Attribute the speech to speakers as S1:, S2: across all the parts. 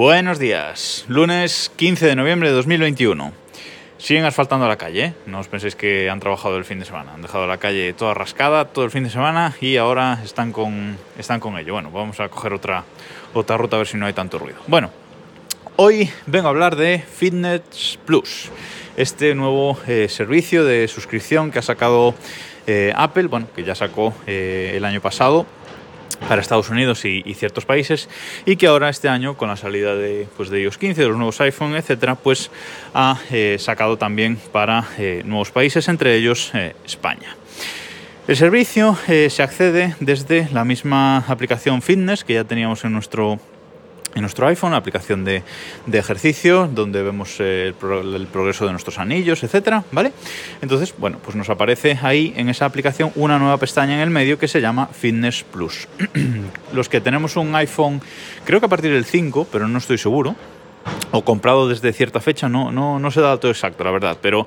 S1: Buenos días, lunes 15 de noviembre de 2021. Siguen asfaltando la calle, ¿eh? no os penséis que han trabajado el fin de semana, han dejado la calle toda rascada todo el fin de semana y ahora están con, están con ello. Bueno, vamos a coger otra, otra ruta a ver si no hay tanto ruido. Bueno, hoy vengo a hablar de Fitness Plus, este nuevo eh, servicio de suscripción que ha sacado eh, Apple, bueno, que ya sacó el año pasado para Estados Unidos y, ciertos países y que ahora este año con la salida de, pues de iOS 15, de los nuevos iPhone, etcétera, pues ha eh, sacado también para eh, nuevos países, entre ellos eh, España. El servicio se accede desde la misma aplicación Fitness que ya teníamos en nuestro en nuestro iPhone, aplicación de, de ejercicio, donde vemos eh, el, el, progreso de nuestros anillos, etcétera, ¿vale? Entonces, bueno, pues nos aparece ahí en esa aplicación una nueva pestaña en el medio que se llama Fitness Plus. Los que tenemos un iPhone, creo que a partir del 5, pero no estoy seguro, o comprado desde cierta fecha, no, no, no se da todo exacto, la verdad, pero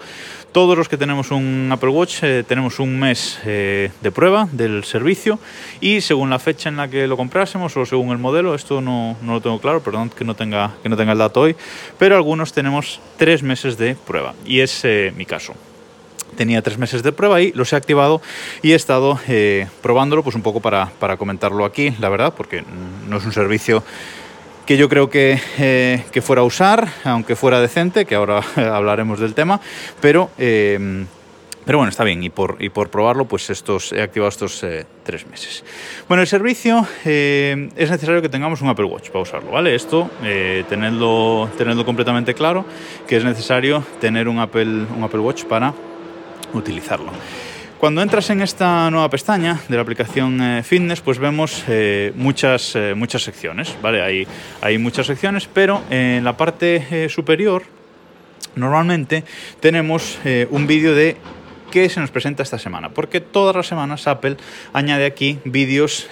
S1: todos los que tenemos un Apple Watch eh, tenemos un mes eh, de prueba del servicio y según la fecha en la que lo comprásemos o según el modelo, esto no, no lo tengo claro, perdón que no, tenga, que no tenga el dato hoy, pero algunos tenemos tres meses de prueba y es eh, mi caso. Tenía tres meses de prueba y los he activado y he estado eh, probándolo pues un poco para, para, comentarlo aquí, la verdad, porque no es un servicio que yo creo que, eh, que, fuera a usar, aunque fuera decente, que ahora hablaremos del tema, pero, eh, pero bueno, está bien, y por, y por probarlo, pues estos, he activado estos eh, tres meses. Bueno, el servicio es necesario que tengamos un Apple Watch para usarlo, ¿vale? Esto, tenedlo, tenedlo completamente claro, que es necesario tener un Apple, un Apple Watch para utilizarlo. Cuando entras en esta nueva pestaña de la aplicación eh, Fitness, pues vemos eh, muchas, eh, muchas secciones, ¿vale? Hay, hay muchas secciones, pero en la parte superior normalmente tenemos un vídeo de qué se nos presenta esta semana, porque todas las semanas Apple añade aquí vídeos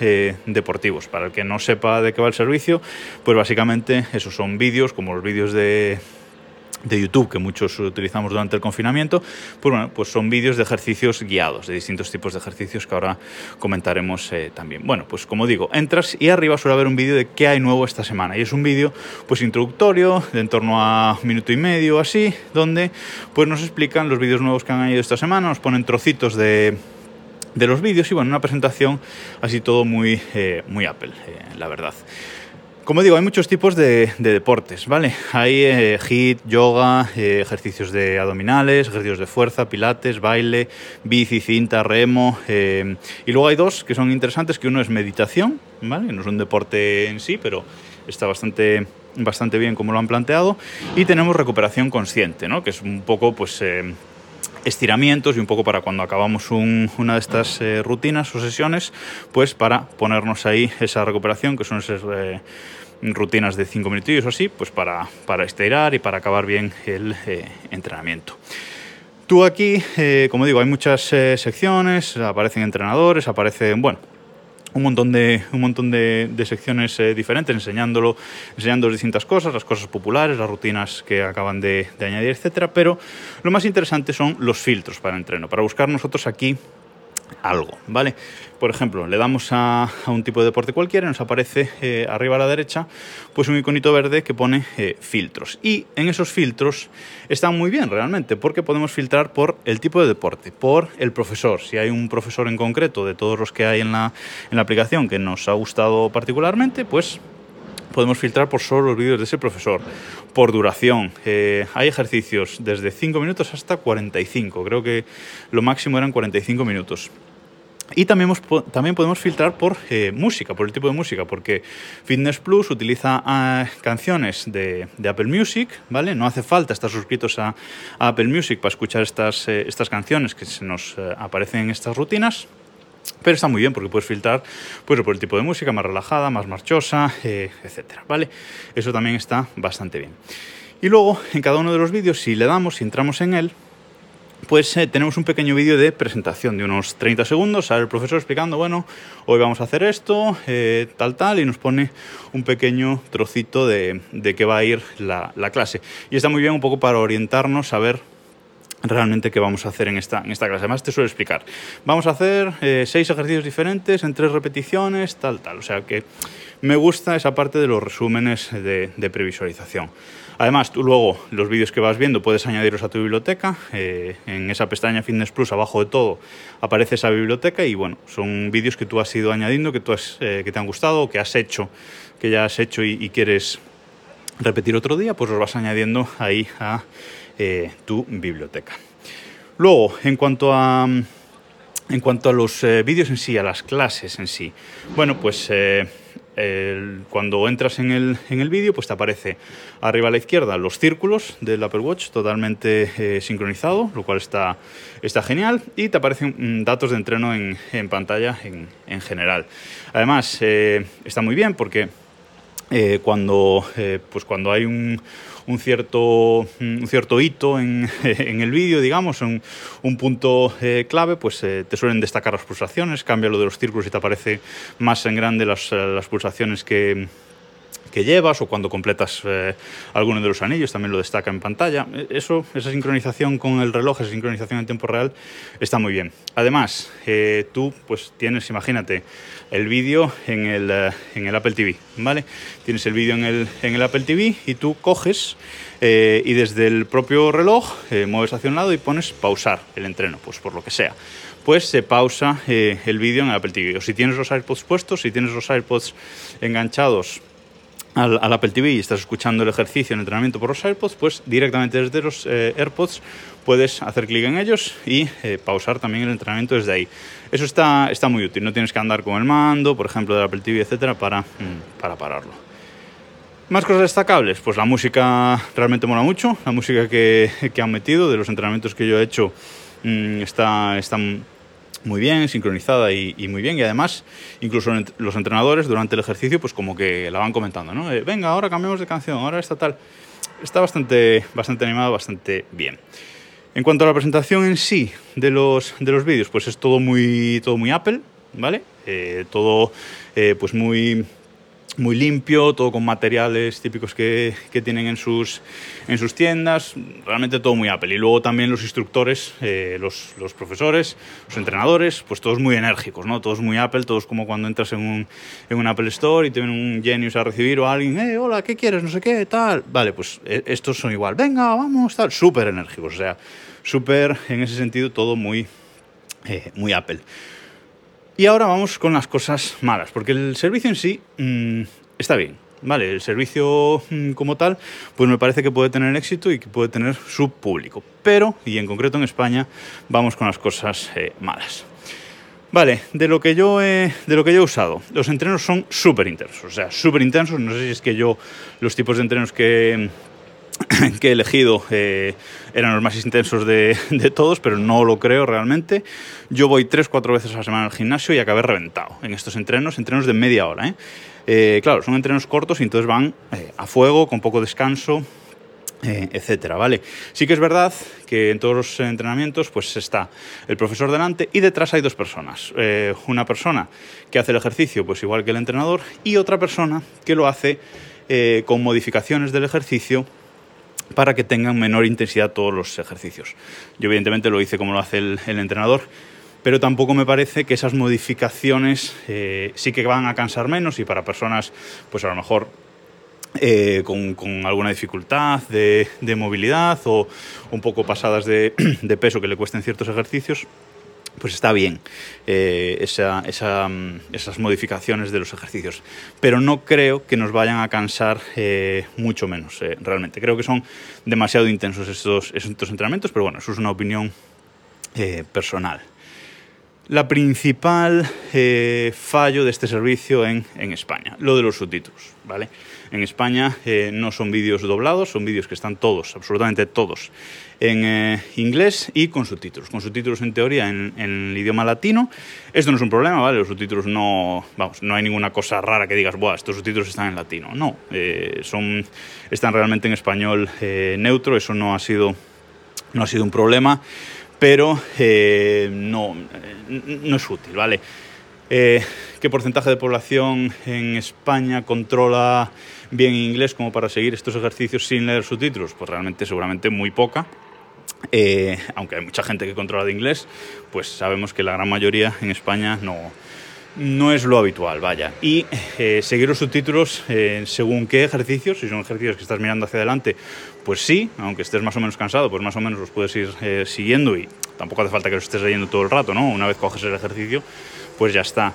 S1: deportivos. Para el que no sepa de qué va el servicio, pues básicamente esos son vídeos como los vídeos de de YouTube que muchos utilizamos durante el confinamiento, pues bueno, pues son vídeos de ejercicios guiados, de distintos tipos de ejercicios que ahora comentaremos eh, también. Bueno, pues como digo, entras y arriba suele haber un vídeo de qué hay nuevo esta semana y es un vídeo pues introductorio de en torno a un minuto y medio así, donde pues nos explican los vídeos nuevos que han añadido esta semana, nos ponen trocitos de de los vídeos y bueno, una presentación así todo muy, eh, muy Apple, eh, la verdad. Como digo, hay muchos tipos de, de deportes, ¿vale? Hay eh, HIIT, yoga, eh, ejercicios de abdominales, ejercicios de fuerza, pilates, baile, bici, cinta, remo. Eh, y luego hay dos que son interesantes, que uno es meditación, ¿vale? No es un deporte en sí, pero está bastante bastante bien como lo han planteado y tenemos recuperación consciente, ¿no? que es un poco pues estiramientos y un poco para cuando acabamos un, una de estas eh, rutinas o sesiones, pues para ponernos ahí esa recuperación, que son esas eh, rutinas de 5 minutillos o así, pues para, para estirar y para acabar bien el eh, entrenamiento. Tú aquí, como digo, hay muchas secciones, aparecen entrenadores, aparecen, bueno, un montón de, un montón de, de secciones eh, diferentes, enseñándolo, enseñando distintas cosas, las cosas populares, las rutinas que acaban de, de añadir, etcétera. Pero lo más interesante son los filtros para entreno, para buscar nosotros aquí algo, ¿vale? Por ejemplo, le damos a, un tipo de deporte cualquiera y nos aparece eh, arriba a la derecha pues un iconito verde que pone eh, filtros. Y en esos filtros están muy bien realmente porque podemos filtrar por el tipo de deporte, por el profesor. Si hay un profesor en concreto de todos los que hay en la, en la aplicación que nos ha gustado particularmente, pues podemos filtrar por solo los vídeos de ese profesor, por duración. Eh, hay ejercicios desde 5 minutos hasta 45, creo que lo máximo eran 45 minutos. Y también, también podemos filtrar por eh, música, por el tipo de música, porque Fitness Plus utiliza uh, canciones de, de, Apple Music, ¿vale? No hace falta estar suscritos a, a Apple Music para escuchar estas, eh, estas canciones que se nos eh, aparecen en estas rutinas. Pero está muy bien porque puedes filtrar pues, por el tipo de música, más relajada, más marchosa, eh, etcétera, ¿vale? Eso también está bastante bien. Y luego, en cada uno de los vídeos, si le damos, si entramos en él, pues eh, tenemos un pequeño vídeo de presentación de unos 30 segundos, sale el profesor explicando, bueno, hoy vamos a hacer esto, eh, tal, tal, y nos pone un pequeño trocito de, de qué va a ir la, la clase. Y está muy bien un poco para orientarnos a ver realmente qué vamos a hacer en esta, en esta clase. Además te suelo explicar. Vamos a hacer eh, seis ejercicios diferentes en tres repeticiones, tal, tal. O sea que me gusta esa parte de los resúmenes de, previsualización. Además, tú luego los vídeos que vas viendo puedes añadirlos a tu biblioteca. Eh, en esa pestaña Fitness Plus, abajo de todo, aparece esa biblioteca y bueno, son vídeos que tú has ido añadiendo, que, tú has, eh, que te han gustado, que has hecho, que ya has hecho y, quieres repetir otro día, pues los vas añadiendo ahí a eh, tu biblioteca. Luego, en cuanto a en cuanto a los eh, vídeos en sí, a las clases en sí, bueno, pues eh, cuando entras en el, en el vídeo, pues te aparece arriba a la izquierda los círculos del Apple Watch totalmente sincronizado, lo cual está, está genial, y te aparecen mm, datos de entreno en, en pantalla en, en, general. Además, está muy bien porque cuando, pues cuando hay un un cierto, un cierto hito en, en el vídeo, digamos, un, un punto eh, clave, pues eh, te suelen destacar las pulsaciones, cambia lo de los círculos y te aparece más en grande las, las pulsaciones que, que llevas o cuando completas eh, alguno de los anillos, también lo destaca en pantalla. E, eso, esa sincronización con el reloj, esa sincronización en tiempo real, está muy bien. Además, eh, tú pues tienes, imagínate, el vídeo en el, eh, en el Apple TV, ¿vale? Tienes el vídeo en el, en el Apple TV y tú coges y desde el propio reloj mueves hacia un lado y pones pausar el entreno, pues por lo que sea pues se pausa el vídeo en el Apple TV. O si tienes los AirPods puestos, si tienes los AirPods enganchados al, Apple TV y estás escuchando el ejercicio, el entrenamiento por los AirPods, pues directamente desde los eh, AirPods puedes hacer clic en ellos y eh, pausar también el entrenamiento desde ahí. Eso está, está muy útil, no tienes que andar con el mando, por ejemplo, del Apple TV, etcétera, para, mm, para pararlo. Más cosas destacables, pues la música realmente mola mucho, la música que, que han metido de los entrenamientos que yo he hecho mm, está, está muy bien, sincronizada y, muy bien. Y además, incluso los entrenadores durante el ejercicio, pues como que la van comentando, ¿no? Eh, venga, ahora cambiamos de canción, ahora está tal. Está bastante, bastante animado, bastante bien. En cuanto a la presentación en sí de los, de los vídeos, pues es todo muy, todo muy Apple, ¿vale? Eh, todo eh, pues muy muy limpio, todo con materiales típicos que, que, tienen en sus, en sus tiendas, realmente todo muy Apple. Y luego también los instructores, eh, los, los, profesores, los entrenadores, pues todos muy enérgicos, ¿no? Todos muy Apple, todos como cuando entras en un, en un Apple Store y te ven un Genius a recibir o alguien, eh, hola, ¿qué quieres? No sé qué, tal. Vale, pues eh, estos son igual, venga, vamos, tal, súper enérgicos, o sea, súper, en ese sentido, todo muy, eh, muy Apple. Y ahora vamos con las cosas malas, porque el servicio en sí mmm, está bien, ¿vale? El servicio mmm, como tal, pues me parece que puede tener éxito y que puede tener su público. Pero, y en concreto en España, vamos con las cosas eh, malas. Vale, de lo, que yo he, de lo que yo he usado, los entrenos son súper intensos, o sea, súper intensos. No sé si es que yo, los tipos de entrenos que, que he elegido eh, eran los más intensos de, de, todos, pero no lo creo realmente. Yo voy 3-4 veces a la semana al gimnasio y acabé reventado en estos entrenos, entrenos de media hora. ¿eh? Eh, claro, son entrenos cortos y entonces van a fuego, con poco descanso, etcétera, ¿vale? Sí que es verdad que en todos los entrenamientos pues está el profesor delante y detrás hay dos personas. una persona que hace el ejercicio pues igual que el entrenador y otra persona que lo hace con modificaciones del ejercicio para que tengan menor intensidad todos los ejercicios. Yo evidentemente lo hice como lo hace el, entrenador, pero tampoco me parece que esas modificaciones eh, sí que van a cansar menos y para personas, pues a lo mejor eh, con, alguna dificultad de, movilidad o un poco pasadas de, de, peso que le cuesten ciertos ejercicios, pues está bien eh, mm, esas modificaciones de los ejercicios. Pero no creo que nos vayan a cansar eh, mucho menos, eh, realmente. Creo que son demasiado intensos estos, estos entrenamientos, pero bueno, eso es una opinión personal. La principal fallo de este servicio en, en, España, lo de los subtítulos, ¿vale? En España no son vídeos doblados, son vídeos que están todos, absolutamente todos, en eh, inglés y con subtítulos. Con subtítulos en teoría en, el idioma latino. Esto no es un problema, ¿vale? Los subtítulos no, vamos, no hay ninguna cosa rara que digas, Buah, estos subtítulos están en latino. No, eh, son, están realmente en español eh, neutro, eso no ha sido, no ha sido un problema, pero no, no es útil, ¿vale? ¿Qué porcentaje de población en España controla bien inglés como para seguir estos ejercicios sin leer subtítulos? Pues realmente seguramente muy poca. Eh, aunque hay mucha gente que controla de inglés, pues sabemos que la gran mayoría en España no, no es lo habitual, vaya. Y eh, seguir los subtítulos eh, según qué ejercicios, si son ejercicios que estás mirando hacia adelante, pues sí, aunque estés más o menos cansado, pues más o menos los puedes ir eh, siguiendo y tampoco hace falta que los estés leyendo todo el rato, ¿no? Una vez coges el ejercicio, pues ya está.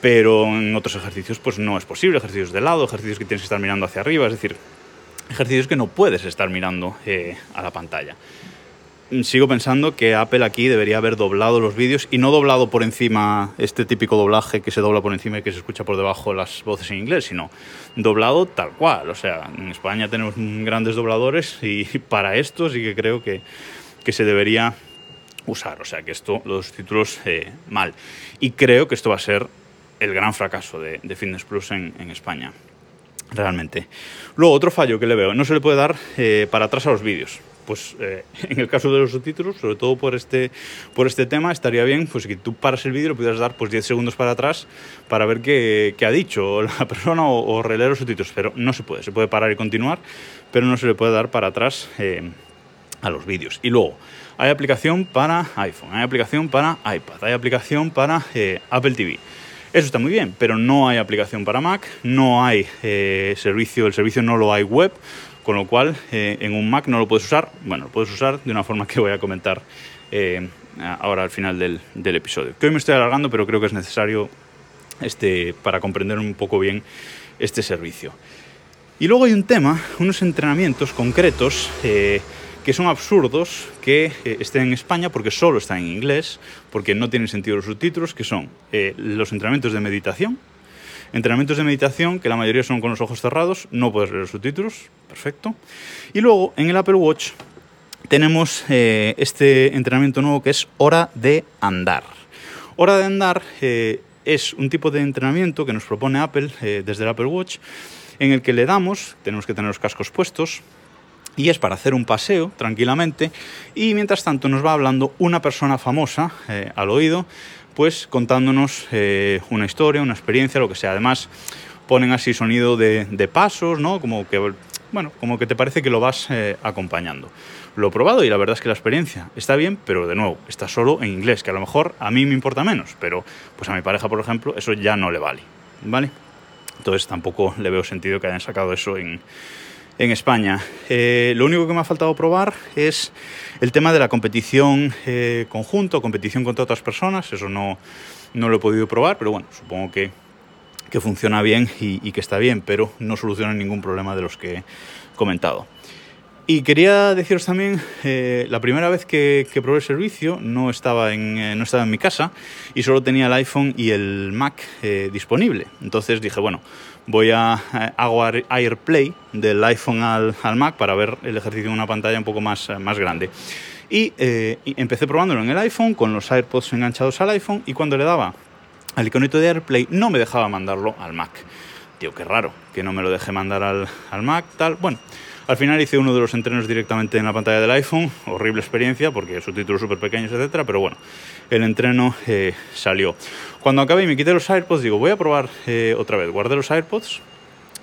S1: Pero en otros ejercicios, pues no es posible, ejercicios de lado, ejercicios que tienes que estar mirando hacia arriba, es decir, ejercicios que no puedes estar mirando a la pantalla sigo pensando que Apple aquí debería haber doblado los vídeos y no doblado por encima este típico doblaje que se dobla por encima y que se escucha por debajo las voces en inglés, sino doblado tal cual. O sea, en España tenemos grandes dobladores y para esto sí que creo que, que se debería usar. O sea, que esto, los títulos eh, mal. Y creo que esto va a ser el gran fracaso de, de Fitness Plus en, España realmente. Luego, otro fallo que le veo, no se le puede dar eh, para atrás a los vídeos pues eh, en el caso de los subtítulos, sobre todo por este, por este tema, estaría bien pues que tú paras el vídeo y pudieras dar pues 10 segundos para atrás para ver qué, ha dicho la persona o, releer los subtítulos, pero no se puede, se puede parar y continuar, pero no se le puede dar para atrás eh, a los vídeos. Y luego, hay aplicación para iPhone, hay aplicación para iPad, hay aplicación para eh, Apple TV. Eso está muy bien, pero no hay aplicación para Mac, no hay servicio, el servicio no lo hay web, con lo cual eh, en un Mac no lo puedes usar, bueno, lo puedes usar de una forma que voy a comentar eh, ahora al final del, episodio. Que hoy me estoy alargando, pero creo que es necesario este, para comprender un poco bien este servicio. Y luego hay un tema, unos entrenamientos concretos eh, que son absurdos que estén en España porque solo están en inglés, porque no tienen sentido los subtítulos, que son los entrenamientos de meditación, Entrenamientos de meditación, que la mayoría son con los ojos cerrados, no puedes leer los subtítulos, perfecto. Y luego en el Apple Watch tenemos eh, este entrenamiento nuevo que es hora de andar. Hora de andar eh, es un tipo de entrenamiento que nos propone Apple eh, desde el Apple Watch, en el que le damos, tenemos que tener los cascos puestos, y es para hacer un paseo tranquilamente y mientras tanto nos va hablando una persona famosa al oído pues contándonos eh, una historia, una experiencia, lo que sea. Además, ponen así sonido de, pasos, ¿no? Como que, bueno, como que te parece que lo vas eh, acompañando. Lo he probado y la verdad es que la experiencia está bien, pero de nuevo, está solo en inglés, que a lo mejor a mí me importa menos, pero pues a mi pareja, por ejemplo, eso ya no le vale, ¿vale? Entonces tampoco le veo sentido que hayan sacado eso en, en España. Eh, lo único que me ha faltado probar es el tema de la competición eh, conjunto, competición contra otras personas. Eso no, no lo he podido probar, pero bueno, supongo que, que funciona bien y, que está bien, pero no soluciona ningún problema de los que he comentado. Y quería deciros también, eh, la primera vez que, que, probé el servicio no estaba, en, no estaba en mi casa y solo tenía el iPhone y el Mac eh, disponible. Entonces dije, bueno, voy a hago AirPlay del iPhone al, Mac para ver el ejercicio en una pantalla un poco más, más grande. Y, y empecé probándolo en el iPhone con los AirPods enganchados al iPhone y cuando le daba al iconito de AirPlay no me dejaba mandarlo al Mac. Tío, qué raro que no me lo deje mandar al, al Mac, tal. Bueno. Al final hice uno de los entrenos directamente en la pantalla del iPhone, horrible experiencia porque subtítulos súper pequeños, etcétera, pero bueno, el entreno eh, salió. Cuando acabé y me quité los AirPods, digo, voy a probar eh, otra vez, guardé los AirPods,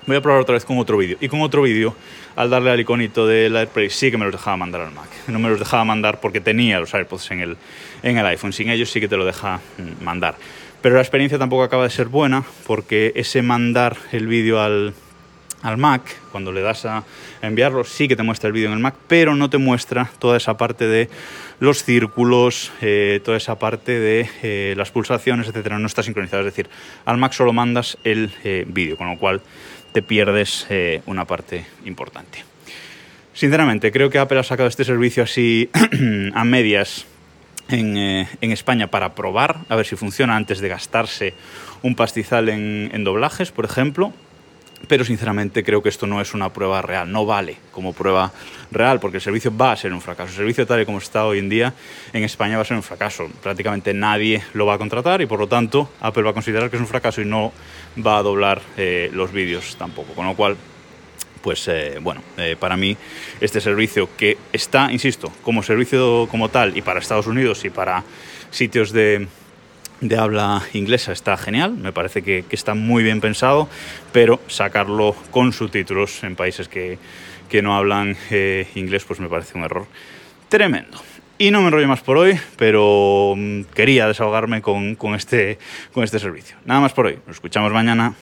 S1: voy a probar otra vez con otro vídeo. Y con otro vídeo, al darle al iconito del AirPlay, sí que me los dejaba mandar al Mac. No me los dejaba mandar porque tenía los AirPods en el, en el iPhone, sin ellos sí que te lo deja mm, mandar. Pero la experiencia tampoco acaba de ser buena porque ese mandar el vídeo al al Mac, cuando le das a enviarlo, sí que te muestra el vídeo en el Mac, pero no te muestra toda esa parte de los círculos, eh, toda esa parte de eh, las pulsaciones, etcétera, no está sincronizado. Es decir, al Mac solo mandas el eh, vídeo, con lo cual te pierdes una parte importante. Sinceramente, creo que Apple ha sacado este servicio así a medias en, España para probar, a ver si funciona antes de gastarse un pastizal en doblajes, por ejemplo pero sinceramente creo que esto no es una prueba real, no vale como prueba real, porque el servicio va a ser un fracaso. El servicio tal y como está hoy en día en España va a ser un fracaso. Prácticamente nadie lo va a contratar y por lo tanto Apple va a considerar que es un fracaso y no va a doblar eh, los vídeos tampoco. Con lo cual, pues eh, bueno, eh, para mí este servicio que está, insisto, como servicio como tal y para Estados Unidos y para sitios de de habla inglesa está genial, me parece que, está muy bien pensado, pero sacarlo con subtítulos en países que, no hablan eh, inglés pues me parece un error tremendo. Y no me enrollo más por hoy, pero mm, quería desahogarme este, con este servicio. Nada más por hoy. Nos escuchamos mañana.